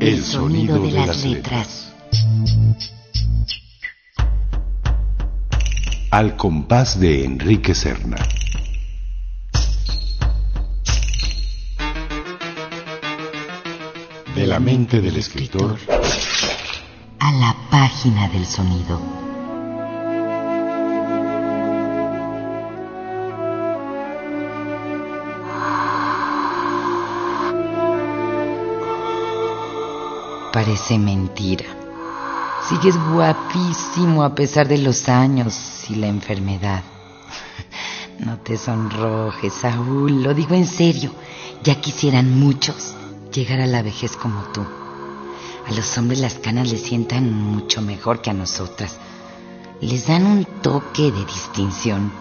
El sonido de las letras. Al compás de Enrique Serna. Del escritor A la página del sonido. Parece mentira. Sigues guapísimo a pesar de los años y la enfermedad. No te sonrojes, Saúl, lo digo en serio. Ya quisieran muchos llegar a la vejez como tú. A los hombres las canas les sientan mucho mejor que a nosotras. Les dan un toque de distinción.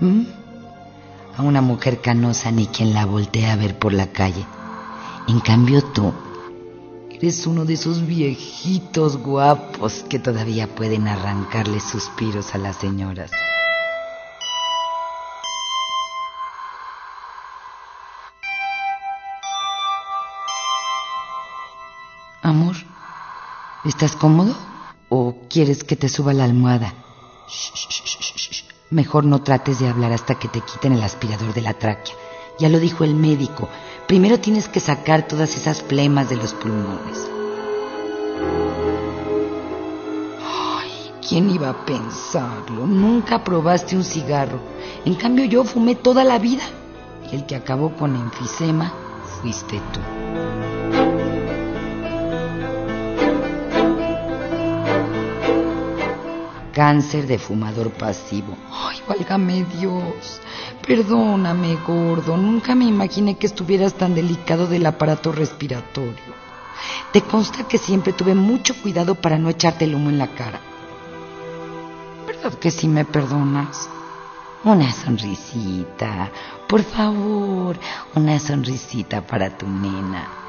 ¿Mm? A una mujer canosa ni quien la voltea a ver por la calle. En cambio tú eres uno de esos viejitos guapos que todavía pueden arrancarle suspiros a las señoras. ¿Estás cómodo? ¿O quieres que te suba la almohada? Mejor no trates de hablar hasta que te quiten el aspirador de la tráquea. Ya lo dijo el médico. Primero tienes que sacar todas esas flemas de los pulmones. Ay, ¿quién iba a pensarlo? Nunca probaste un cigarro. En cambio yo fumé toda la vida. Y el que acabó con enfisema fuiste tú. Cáncer de fumador pasivo. Ay, válgame Dios. Perdóname, gordo. Nunca me imaginé que estuvieras tan delicado del aparato respiratorio. Te consta que siempre tuve mucho cuidado para no echarte el humo en la cara. ¿Verdad que sí me perdonas? Una sonrisita. Por favor, una sonrisita para tu nena.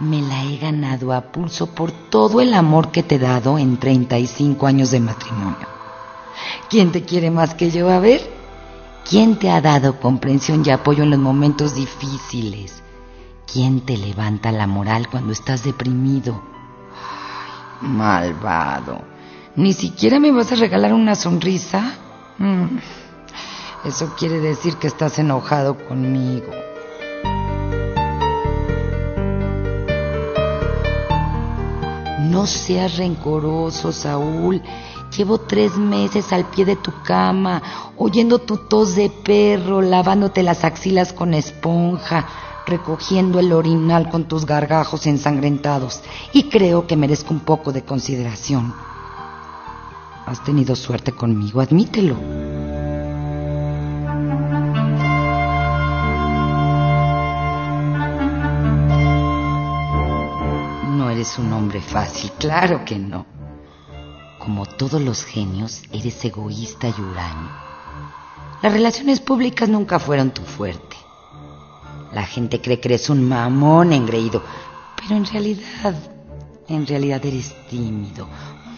Me la he ganado a pulso por todo el amor que te he dado en 35 años de matrimonio. ¿Quién te quiere más que yo? A ver. ¿Quién te ha dado comprensión y apoyo en los momentos difíciles? ¿Quién te levanta la moral cuando estás deprimido? Ay, malvado. ¿Ni siquiera me vas a regalar una sonrisa? Mm, Eso quiere decir que estás enojado conmigo. No seas rencoroso, Saúl. Llevo tres meses al pie de tu cama, oyendo tu tos de perro, lavándote las axilas con esponja, recogiendo el orinal con tus gargajos ensangrentados, y creo que merezco un poco de consideración. Has tenido suerte conmigo, admítelo. Eres un hombre fácil, claro que no. Como todos los genios, eres egoísta y huraño. Las relaciones públicas nunca fueron tu fuerte. La gente cree que eres un mamón engreído, pero en realidad, en realidad eres tímido,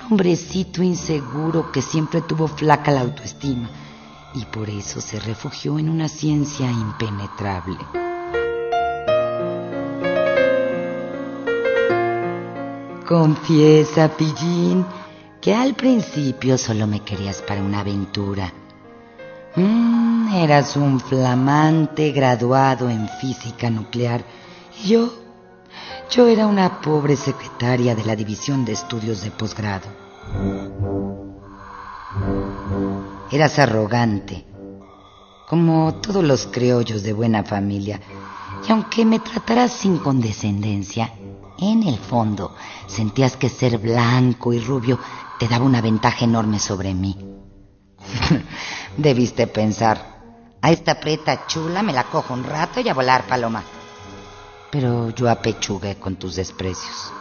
un hombrecito inseguro que siempre tuvo flaca la autoestima y por eso se refugió en una ciencia impenetrable. Confiesa, pillín, que al principio solo me querías para una aventura. Mm, eras un flamante graduado en física nuclear y yo, yo era una pobre secretaria de la División de Estudios de Posgrado. Eras arrogante, como todos los criollos de buena familia, y aunque me trataras sin condescendencia, en el fondo sentías que ser blanco y rubio te daba una ventaja enorme sobre mí. Debiste pensar, a esta preta chula me la cojo un rato y a volar paloma. Pero yo apechugué con tus desprecios.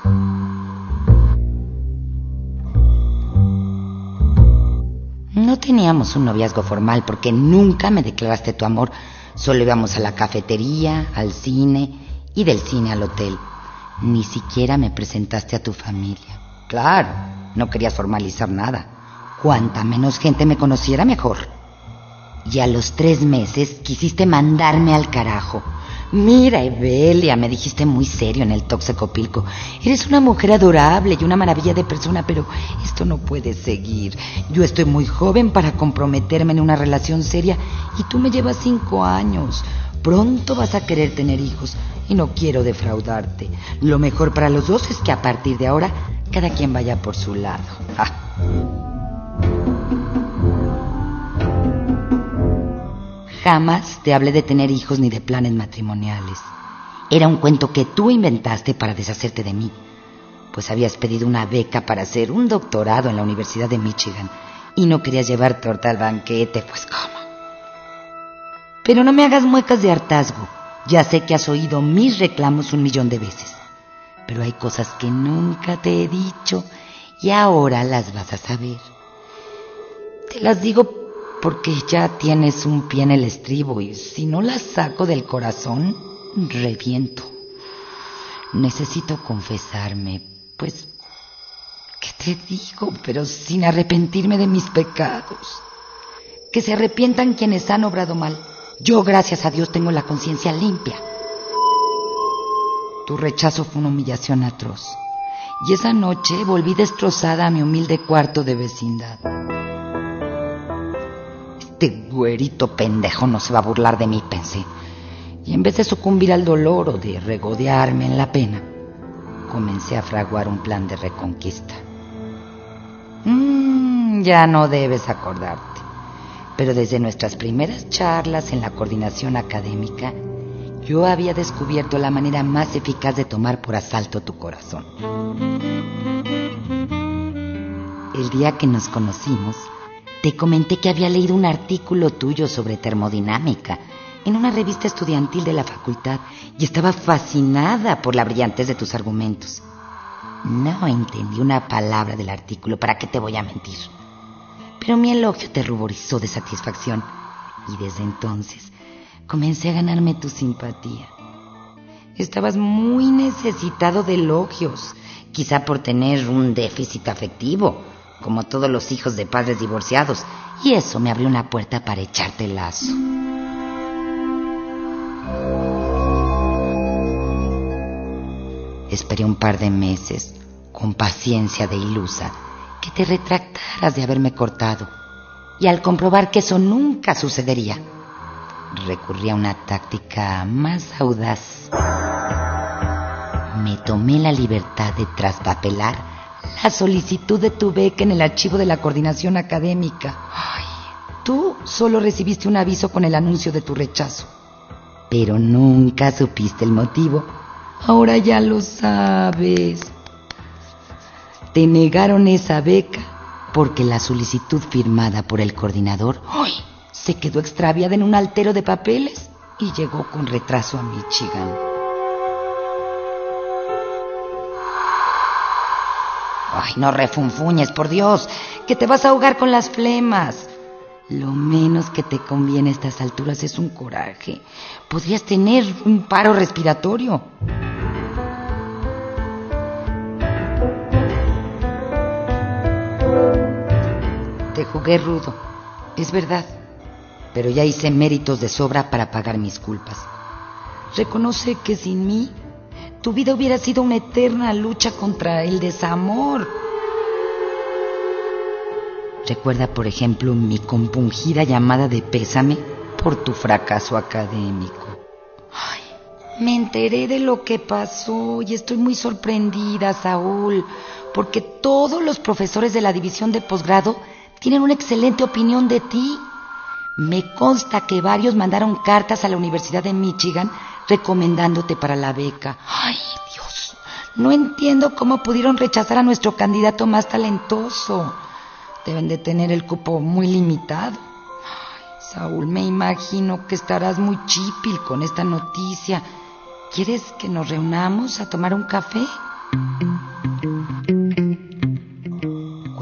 No teníamos un noviazgo formal porque nunca me declaraste tu amor. Solo íbamos a la cafetería, al cine y del cine al hotel. Ni siquiera me presentaste a tu familia. Claro, no querías formalizar nada. Cuanta menos gente me conociera, mejor. Y a los tres meses quisiste mandarme al carajo. Mira, Evelia, me dijiste muy serio en el Toxecopilco. Eres una mujer adorable y una maravilla de persona, pero esto no puede seguir. Yo estoy muy joven para comprometerme en una relación seria y tú me llevas cinco años. Pronto vas a querer tener hijos y no quiero defraudarte. Lo mejor para los dos es que a partir de ahora cada quien vaya por su lado. Jamás te hablé de tener hijos ni de planes matrimoniales. Era un cuento que tú inventaste para deshacerte de mí, pues habías pedido una beca para hacer un doctorado en la Universidad de Michigan y no querías llevar torta al banquete, pues cómo. Pero no me hagas muecas de hartazgo. Ya sé que has oído mis reclamos un millón de veces, pero hay cosas que nunca te he dicho y ahora las vas a saber. Te las digo porque ya tienes un pie en el estribo y si no la saco del corazón, reviento. Necesito confesarme, pues, ¿qué te digo? Pero sin arrepentirme de mis pecados. Que se arrepientan quienes han obrado mal. Yo, gracias a Dios, tengo la conciencia limpia. Tu rechazo fue una humillación atroz. Y esa noche volví destrozada a mi humilde cuarto de vecindad. Este güerito pendejo no se va a burlar de mí, pensé. Y en vez de sucumbir al dolor o de regodearme en la pena, comencé a fraguar un plan de reconquista. Mm, ya no debes acordarte, pero desde nuestras primeras charlas en la coordinación académica, yo había descubierto la manera más eficaz de tomar por asalto tu corazón. El día que nos conocimos, te comenté que había leído un artículo tuyo sobre termodinámica en una revista estudiantil de la facultad y estaba fascinada por la brillantez de tus argumentos. No entendí una palabra del artículo, ¿para qué te voy a mentir? Pero mi elogio te ruborizó de satisfacción y desde entonces comencé a ganarme tu simpatía. Estabas muy necesitado de elogios, quizá por tener un déficit afectivo como todos los hijos de padres divorciados, y eso me abrió una puerta para echarte el lazo. Esperé un par de meses, con paciencia de ilusa, que te retractaras de haberme cortado, y al comprobar que eso nunca sucedería, recurrí a una táctica más audaz. Me tomé la libertad de traspapelar la solicitud de tu beca en el archivo de la coordinación académica. Ay, tú solo recibiste un aviso con el anuncio de tu rechazo. Pero nunca supiste el motivo. Ahora ya lo sabes. Te negaron esa beca porque la solicitud firmada por el coordinador ay, se quedó extraviada en un altero de papeles y llegó con retraso a Michigan. Ay, no refunfuñes, por Dios, que te vas a ahogar con las flemas. Lo menos que te conviene a estas alturas es un coraje. Podrías tener un paro respiratorio. Te jugué rudo, es verdad, pero ya hice méritos de sobra para pagar mis culpas. Reconoce que sin mí tu vida hubiera sido una eterna lucha contra el desamor. Recuerda, por ejemplo, mi compungida llamada de pésame por tu fracaso académico. Ay, me enteré de lo que pasó y estoy muy sorprendida, Saúl, porque todos los profesores de la división de posgrado tienen una excelente opinión de ti. Me consta que varios mandaron cartas a la Universidad de Michigan recomendándote para la beca. Ay, Dios, no entiendo cómo pudieron rechazar a nuestro candidato más talentoso. Deben de tener el cupo muy limitado. Saúl, me imagino que estarás muy chipil con esta noticia. ¿Quieres que nos reunamos a tomar un café?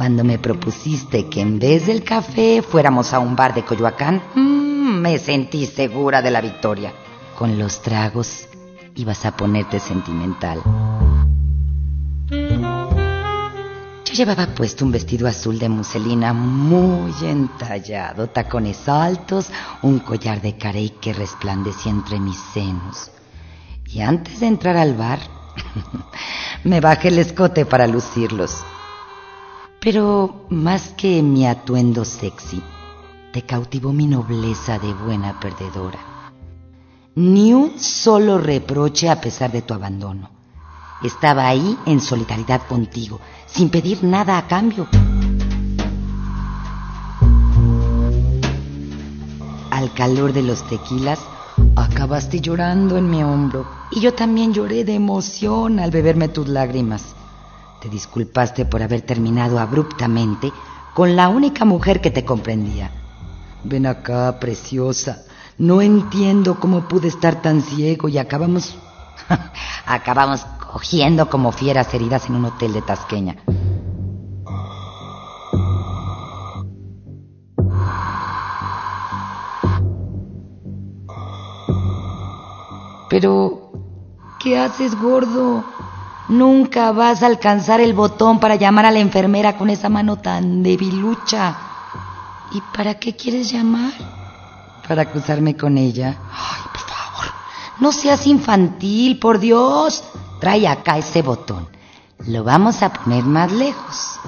Cuando me propusiste que en vez del café fuéramos a un bar de Coyoacán, mm, me sentí segura de la victoria. Con los tragos ibas a ponerte sentimental. Yo llevaba puesto un vestido azul de muselina muy entallado, tacones altos, un collar de carey que resplandecía entre mis senos. Y antes de entrar al bar, me bajé el escote para lucirlos. Pero más que mi atuendo sexy, te cautivó mi nobleza de buena perdedora. Ni un solo reproche a pesar de tu abandono. Estaba ahí en solidaridad contigo, sin pedir nada a cambio. Al calor de los tequilas, acabaste llorando en mi hombro y yo también lloré de emoción al beberme tus lágrimas. Te disculpaste por haber terminado abruptamente con la única mujer que te comprendía. Ven acá, preciosa. No entiendo cómo pude estar tan ciego y acabamos... acabamos cogiendo como fieras heridas en un hotel de Tasqueña. Pero, ¿qué haces, gordo? Nunca vas a alcanzar el botón para llamar a la enfermera con esa mano tan debilucha. ¿Y para qué quieres llamar? Para acusarme con ella. Ay, por favor, no seas infantil, por Dios. Trae acá ese botón. Lo vamos a poner más lejos,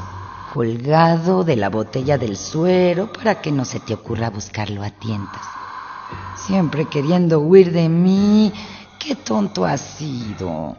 colgado de la botella del suero para que no se te ocurra buscarlo a tientas. Siempre queriendo huir de mí. Qué tonto has sido.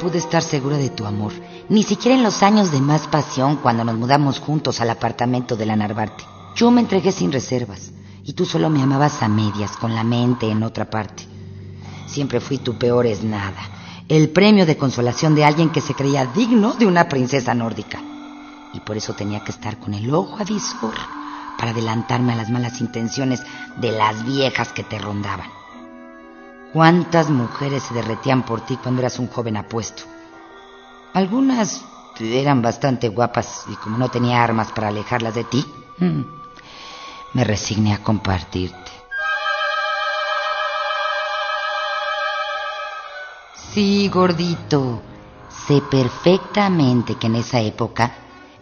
Pude estar segura de tu amor, ni siquiera en los años de más pasión cuando nos mudamos juntos al apartamento de la Narvarte. Yo me entregué sin reservas y tú solo me amabas a medias, con la mente en otra parte. Siempre fui tu peor es nada, el premio de consolación de alguien que se creía digno de una princesa nórdica. Y por eso tenía que estar con el ojo avisor para adelantarme a las malas intenciones de las viejas que te rondaban. ¿Cuántas mujeres se derretían por ti cuando eras un joven apuesto? Algunas eran bastante guapas y como no tenía armas para alejarlas de ti, mm, me resigné a compartirte. Sí, gordito, sé perfectamente que en esa época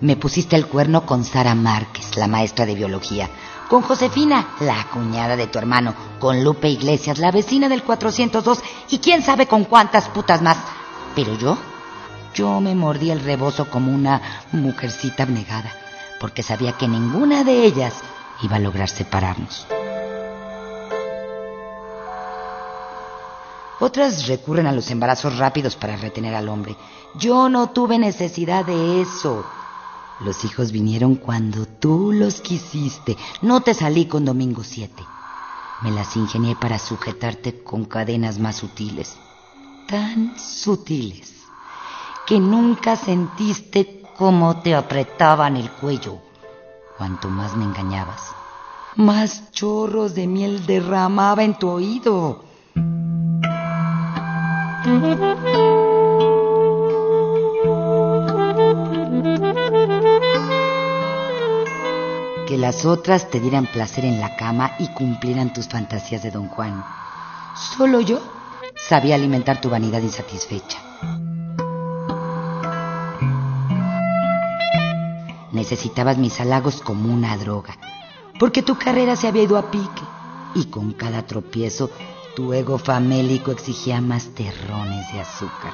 me pusiste el cuerno con Sara Márquez, la maestra de biología, con Josefina, la cuñada de tu hermano, con Lupe Iglesias, la vecina del 402 y quién sabe con cuántas putas más. Pero yo, yo me mordí el rebozo como una mujercita abnegada, porque sabía que ninguna de ellas iba a lograr separarnos. Otras recurren a los embarazos rápidos para retener al hombre. Yo no tuve necesidad de eso. Los hijos vinieron cuando tú los quisiste. No te salí con Domingo 7. Me las ingenié para sujetarte con cadenas más sutiles. Tan sutiles que nunca sentiste cómo te apretaban el cuello. Cuanto más me engañabas, más chorros de miel derramaba en tu oído. Que las otras te dieran placer en la cama y cumplieran tus fantasías de don Juan. Solo yo sabía alimentar tu vanidad insatisfecha. Necesitabas mis halagos como una droga, porque tu carrera se había ido a pique y con cada tropiezo tu ego famélico exigía más terrones de azúcar.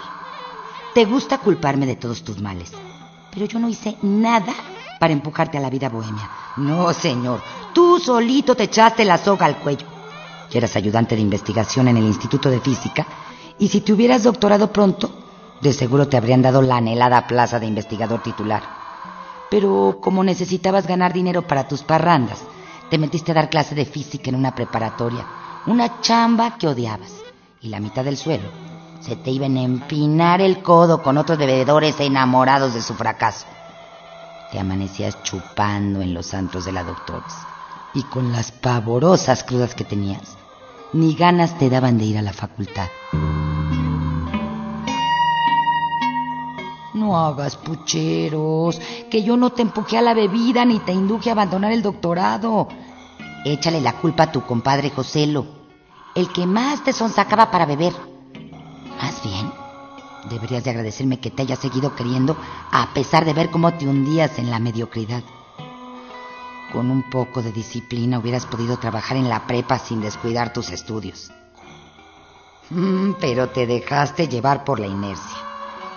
Te gusta culparme de todos tus males, pero yo no hice nada para empujarte a la vida bohemia. No, señor, tú solito te echaste la soga al cuello. Y eras ayudante de investigación en el Instituto de Física, y si te hubieras doctorado pronto, de seguro te habrían dado la anhelada plaza de investigador titular. Pero como necesitabas ganar dinero para tus parrandas, te metiste a dar clase de física en una preparatoria, una chamba que odiabas, y la mitad del suelo se te iban a empinar el codo con otros bebedores enamorados de su fracaso. Te amanecías chupando en los antros de la doctora. Y con las pavorosas crudas que tenías, ni ganas te daban de ir a la facultad. No hagas pucheros, que yo no te empujé a la bebida ni te induje a abandonar el doctorado. Échale la culpa a tu compadre Joselo, el que más te sonsacaba para beber. Más bien, deberías de agradecerme que te haya seguido queriendo a pesar de ver cómo te hundías en la mediocridad. Con un poco de disciplina hubieras podido trabajar en la prepa sin descuidar tus estudios. Mm, pero te dejaste llevar por la inercia.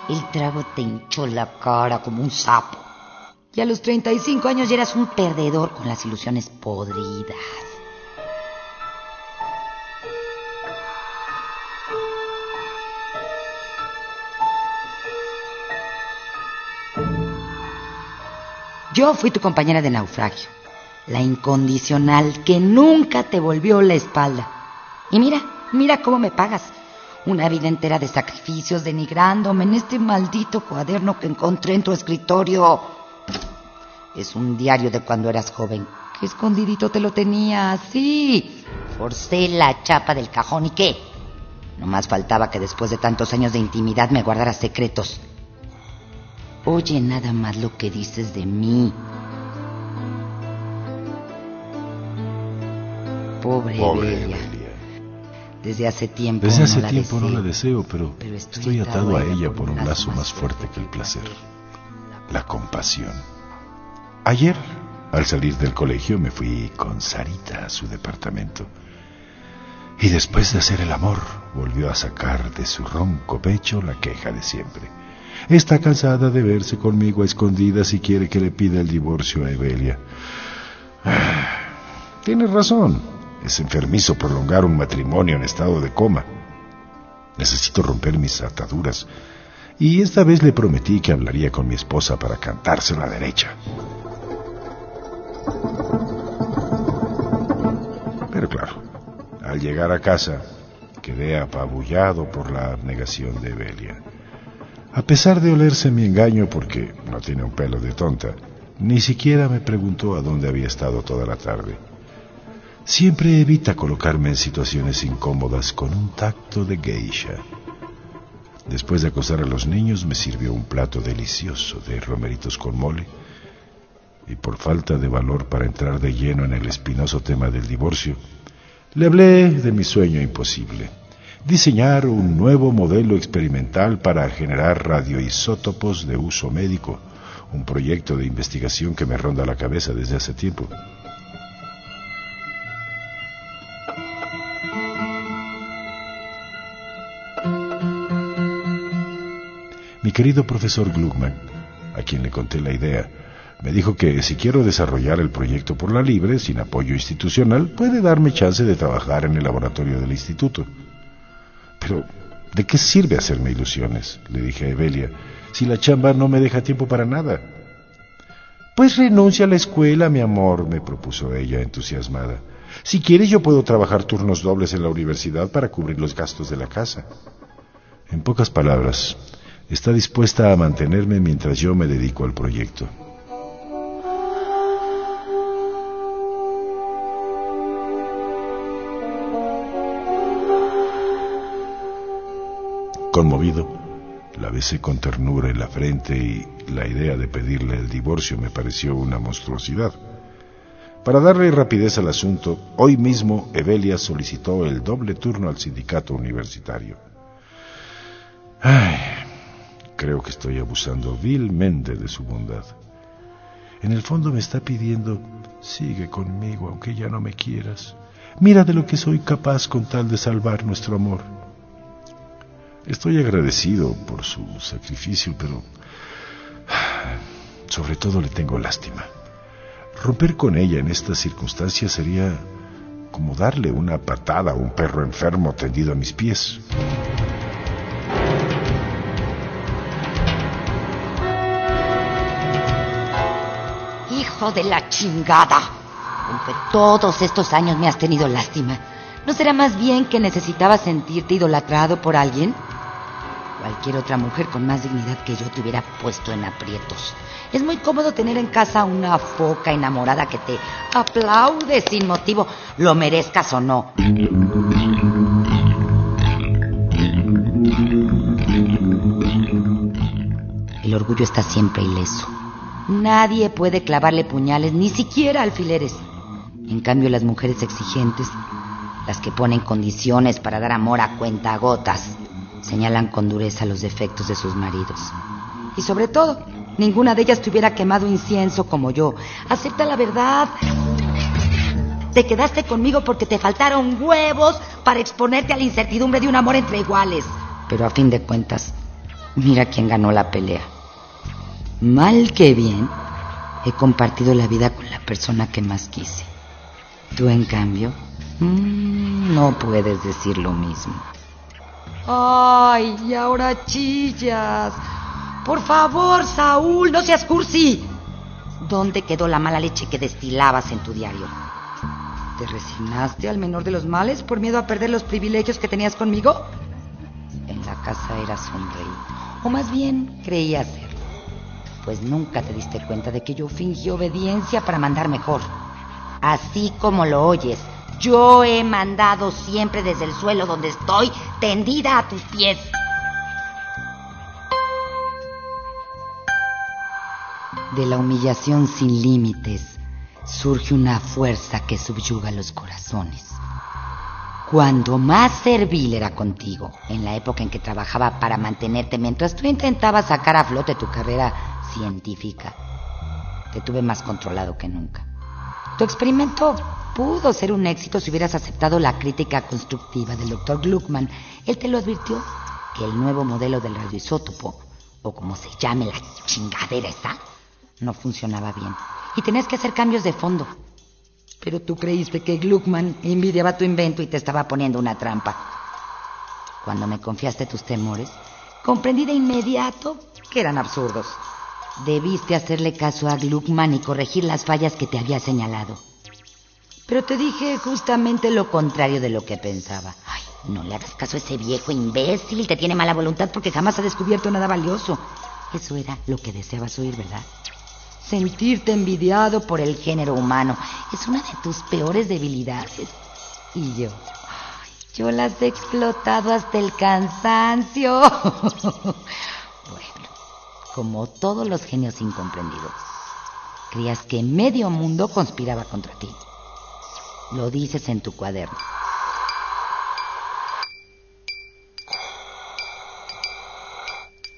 El trago te hinchó la cara como un sapo. Y a los 35 años ya eras un perdedor con las ilusiones podridas. Yo fui tu compañera de naufragio, la incondicional que nunca te volvió la espalda. Y mira, mira cómo me pagas. Una vida entera de sacrificios, denigrándome en este maldito cuaderno que encontré en tu escritorio. Es un diario de cuando eras joven. Qué escondidito te lo tenía, sí. Forcé la chapa del cajón y qué. No más faltaba que después de tantos años de intimidad me guardaras secretos. Oye nada más lo que dices de mí. Pobre, Pobre. Desde hace tiempo Desde no hace la tiempo no deseo. la deseo, pero, Pero estoy estoy atado a ella por un lazo más fuerte que el placer, la compasión. Ayer, al salir del colegio, me fui con Sarita a su departamento. Y después de hacer el amor, volvió a sacar de su ronco pecho la queja de siempre. Está cansada de verse conmigo a escondidas y quiere que le pida el divorcio a Evelia. Ah, Tienes razón. Es enfermizo prolongar un matrimonio en estado de coma. Necesito romper mis ataduras. Y esta vez le prometí que hablaría con mi esposa para cantarse la derecha. Pero claro, al llegar a casa, quedé apabullado por la abnegación de Evelia. A pesar de olerse mi engaño porque no tiene un pelo de tonta, ni siquiera me preguntó a dónde había estado toda la tarde. Siempre evita colocarme en situaciones incómodas con un tacto de geisha. Después de acostar a los niños me sirvió un plato delicioso de romeritos con mole y por falta de valor para entrar de lleno en el espinoso tema del divorcio, le hablé de mi sueño imposible, diseñar un nuevo modelo experimental para generar radioisótopos de uso médico, un proyecto de investigación que me ronda la cabeza desde hace tiempo. Mi querido profesor Gluckman, a quien le conté la idea, me dijo que si quiero desarrollar el proyecto por la libre, sin apoyo institucional, puede darme chance de trabajar en el laboratorio del instituto. ¿De qué sirve hacerme ilusiones? Le dije a Evelia, si la chamba no me deja tiempo para nada. Pues renuncia a la escuela, mi amor, me propuso ella, entusiasmada. Si quieres yo puedo trabajar turnos dobles en la universidad para cubrir los gastos de la casa. En pocas palabras, está dispuesta a mantenerme mientras yo me dedico al proyecto. Conmovido, la besé con ternura en la frente y la idea de pedirle el divorcio me pareció una monstruosidad. Para darle rapidez al asunto, hoy mismo Evelia solicitó el doble turno al sindicato universitario. Ay, creo que estoy abusando vilmente de su bondad. En el fondo me está pidiendo, sigue conmigo aunque ya no me quieras. Mira de lo que soy capaz con tal de salvar nuestro amor. Estoy agradecido por su sacrificio, pero sobre todo le tengo lástima. Romper con ella en estas circunstancias sería como darle una patada a un perro enfermo tendido a mis pies. Hijo de la chingada. Aunque todos estos años me has tenido lástima. ¿No será más bien que necesitabas sentirte idolatrado por alguien? Cualquier otra mujer con más dignidad que yo te hubiera puesto en aprietos. Es muy cómodo tener en casa una foca enamorada que te aplaude sin motivo, lo merezcas o no. El orgullo está siempre ileso. Nadie puede clavarle puñales, ni siquiera alfileres. En cambio, las mujeres exigentes, las que ponen condiciones para dar amor a cuenta gotas, señalan con dureza los defectos de sus maridos. Y sobre todo, ninguna de ellas te hubiera quemado incienso como yo. Acepta la verdad. Te quedaste conmigo porque te faltaron huevos para exponerte a la incertidumbre de un amor entre iguales. Pero a fin de cuentas, mira quién ganó la pelea. Mal que bien, he compartido la vida con la persona que más quise. Tú, en cambio, mm, no puedes decir lo mismo. Ay, y ahora chillas. Por favor, Saúl, no seas cursi. ¿Dónde quedó la mala leche que destilabas en tu diario? ¿Te resignaste al menor de los males por miedo a perder los privilegios que tenías conmigo? En la casa era sonreír, o más bien creía ser. Pues nunca te diste cuenta de que yo fingí obediencia para mandar mejor. Así como lo oyes, yo he mandado siempre desde el suelo donde estoy, tendida a tus pies. De la humillación sin límites surge una fuerza que subyuga los corazones. Cuando más servil era contigo, en la época en que trabajaba para mantenerte mientras tú intentabas sacar a flote tu carrera científica, te tuve más controlado que nunca. Tu experimento pudo ser un éxito si hubieras aceptado la crítica constructiva del doctor Gluckman. Él te lo advirtió que el nuevo modelo del radioisótopo, o como se llame la chingadera esa, no funcionaba bien y tenías que hacer cambios de fondo. Pero tú creíste que Gluckman envidiaba tu invento y te estaba poniendo una trampa. Cuando me confiaste tus temores, comprendí de inmediato que eran absurdos. Debiste hacerle caso a Gluckman y corregir las fallas que te había señalado. Pero te dije justamente lo contrario de lo que pensaba. Ay, no le hagas caso a ese viejo imbécil, te tiene mala voluntad porque jamás ha descubierto nada valioso. Eso era lo que deseabas oír, ¿verdad? Sentirte envidiado por el género humano es una de tus peores debilidades. Y yo, yo las he explotado hasta el cansancio. bueno, como todos los genios incomprendidos, creías que medio mundo conspiraba contra ti. Lo dices en tu cuaderno.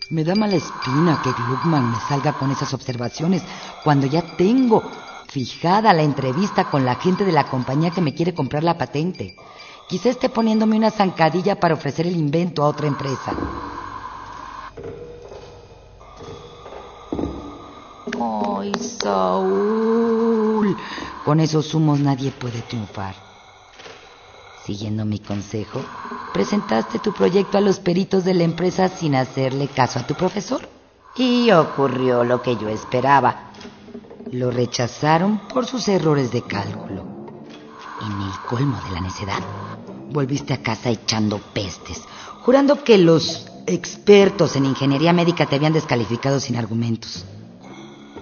Me da mala espina que Gluckman me salga con esas observaciones cuando ya tengo fijada la entrevista con la gente de la compañía que me quiere comprar la patente. Quizá esté poniéndome una zancadilla para ofrecer el invento a otra empresa. ¡Ay, Saúl! Con esos humos nadie puede triunfar. Siguiendo mi consejo, presentaste tu proyecto a los peritos de la empresa sin hacerle caso a tu profesor. Y ocurrió lo que yo esperaba. Lo rechazaron por sus errores de cálculo. En el colmo de la necedad, volviste a casa echando pestes, jurando que los expertos en ingeniería médica te habían descalificado sin argumentos.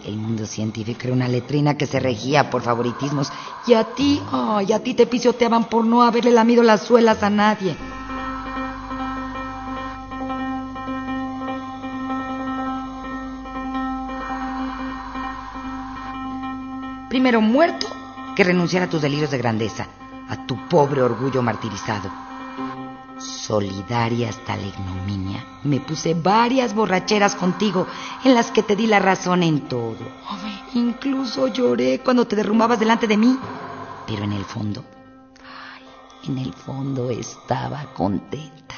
El mundo científico. Era una letrina que se regía por favoritismos. Y a ti, ay, a ti te pisoteaban por no haberle lamido las suelas a nadie. Primero muerto que renunciar a tus delirios de grandeza, a tu pobre orgullo martirizado solidaria hasta la ignominia, me puse varias borracheras contigo en las que te di la razón en todo. incluso lloré cuando te derrumbabas delante de mí. Pero en el fondo, ay, en el fondo estaba contenta.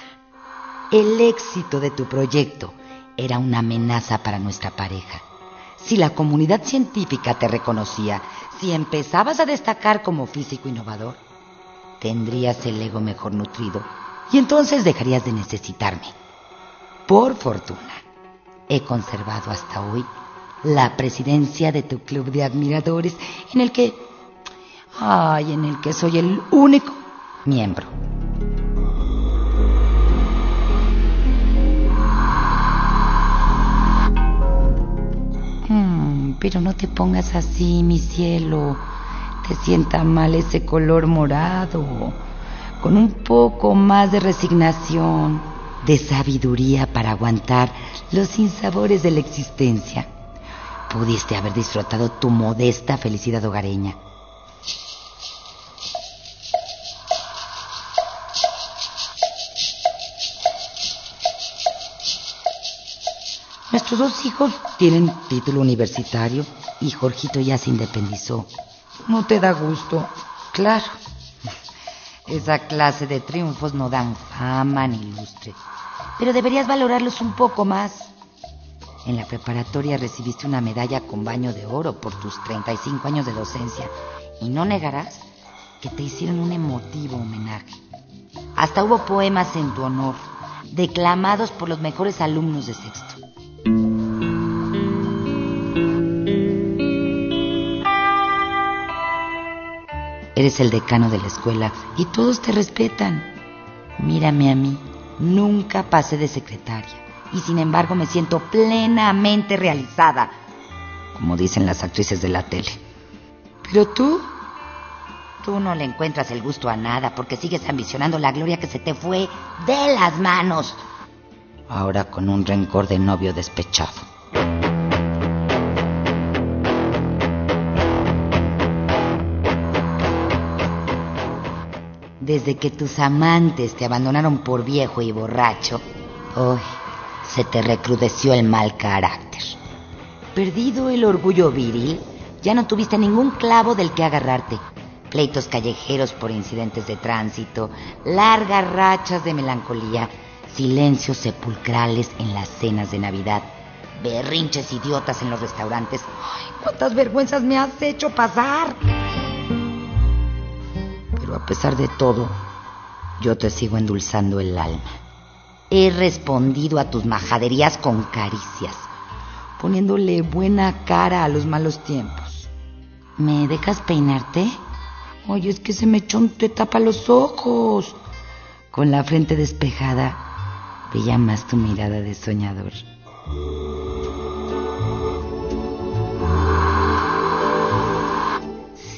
El éxito de tu proyecto era una amenaza para nuestra pareja. Si la comunidad científica te reconocía, si empezabas a destacar como físico innovador, tendrías el ego mejor nutrido y entonces dejarías de necesitarme. Por fortuna, he conservado hasta hoy la presidencia de tu club de admiradores en el que, ay, en el que soy el único miembro. Hmm, pero no te pongas así, mi cielo. Te sienta mal ese color morado con un poco más de resignación, de sabiduría para aguantar los sinsabores de la existencia, pudiste haber disfrutado tu modesta felicidad hogareña. Nuestros dos hijos tienen título universitario y Jorgito ya se independizó. No te da gusto. Claro, esa clase de triunfos no dan fama ni lustre. Pero deberías valorarlos un poco más. En la preparatoria recibiste una medalla con baño de oro por tus 35 años de docencia. Y no negarás que te hicieron un emotivo homenaje. Hasta hubo poemas en tu honor, declamados por los mejores alumnos de sexto. Eres el decano de la escuela y todos te respetan. Mírame a mí, nunca pasé de secretaria y sin embargo me siento plenamente realizada, como dicen las actrices de la tele. Pero tú, tú no le encuentras el gusto a nada porque sigues ambicionando la gloria que se te fue de las manos. Ahora con un rencor de novio despechado. Desde que tus amantes te abandonaron por viejo y borracho, hoy se te recrudeció el mal carácter. Perdido el orgullo viril, ya no tuviste ningún clavo del que agarrarte. Pleitos callejeros por incidentes de tránsito, largas rachas de melancolía, silencios sepulcrales en las cenas de Navidad, berrinches idiotas en los restaurantes. ¡Ay, cuántas vergüenzas me has hecho pasar! A pesar de todo, yo te sigo endulzando el alma. He respondido a tus majaderías con caricias, poniéndole buena cara a los malos tiempos. ¿Me dejas peinarte? Oye, es que se me echó te tapa los ojos. Con la frente despejada, veía más tu mirada de soñador.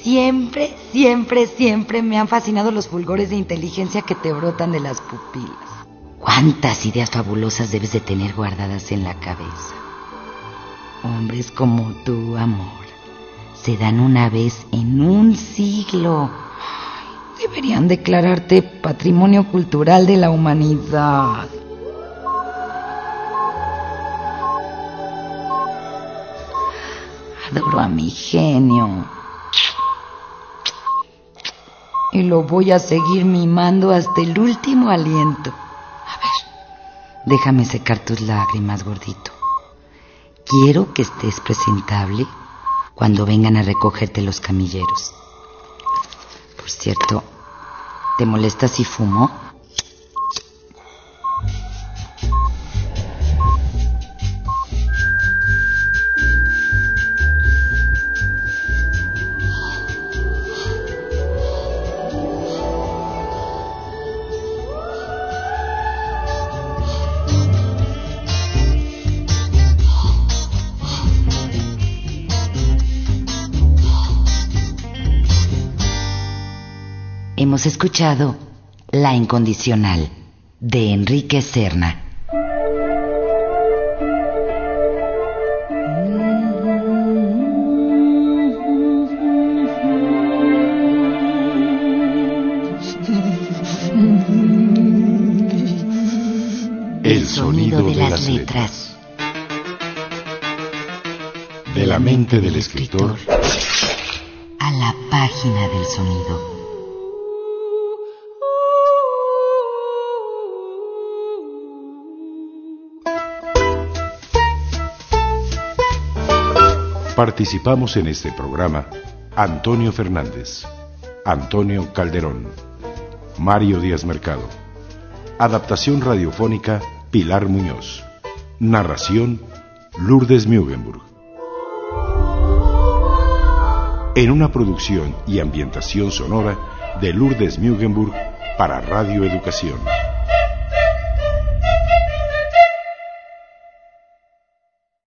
Siempre, siempre, siempre me han fascinado los fulgores de inteligencia que te brotan de las pupilas. ¿Cuántas ideas fabulosas debes de tener guardadas en la cabeza? Hombres como tú, amor, se dan una vez en un siglo. Deberían declararte patrimonio cultural de la humanidad. Adoro a mi genio. Y lo voy a seguir mimando hasta el último aliento. A ver, déjame secar tus lágrimas, gordito. Quiero que estés presentable cuando vengan a recogerte los camilleros. Por cierto, ¿te molesta si fumo? Hemos escuchado La Incondicional de Enrique Serna. El sonido de las letras. De la mente del escritor a la página del sonido. Participamos en este programa Antonio Fernández, Antonio Calderón, Mario Díaz Mercado. Adaptación radiofónica Pilar Muñoz. Narración Lourdes Mugenburg. En una producción y ambientación sonora de Lourdes Mugenburg para Radio Educación.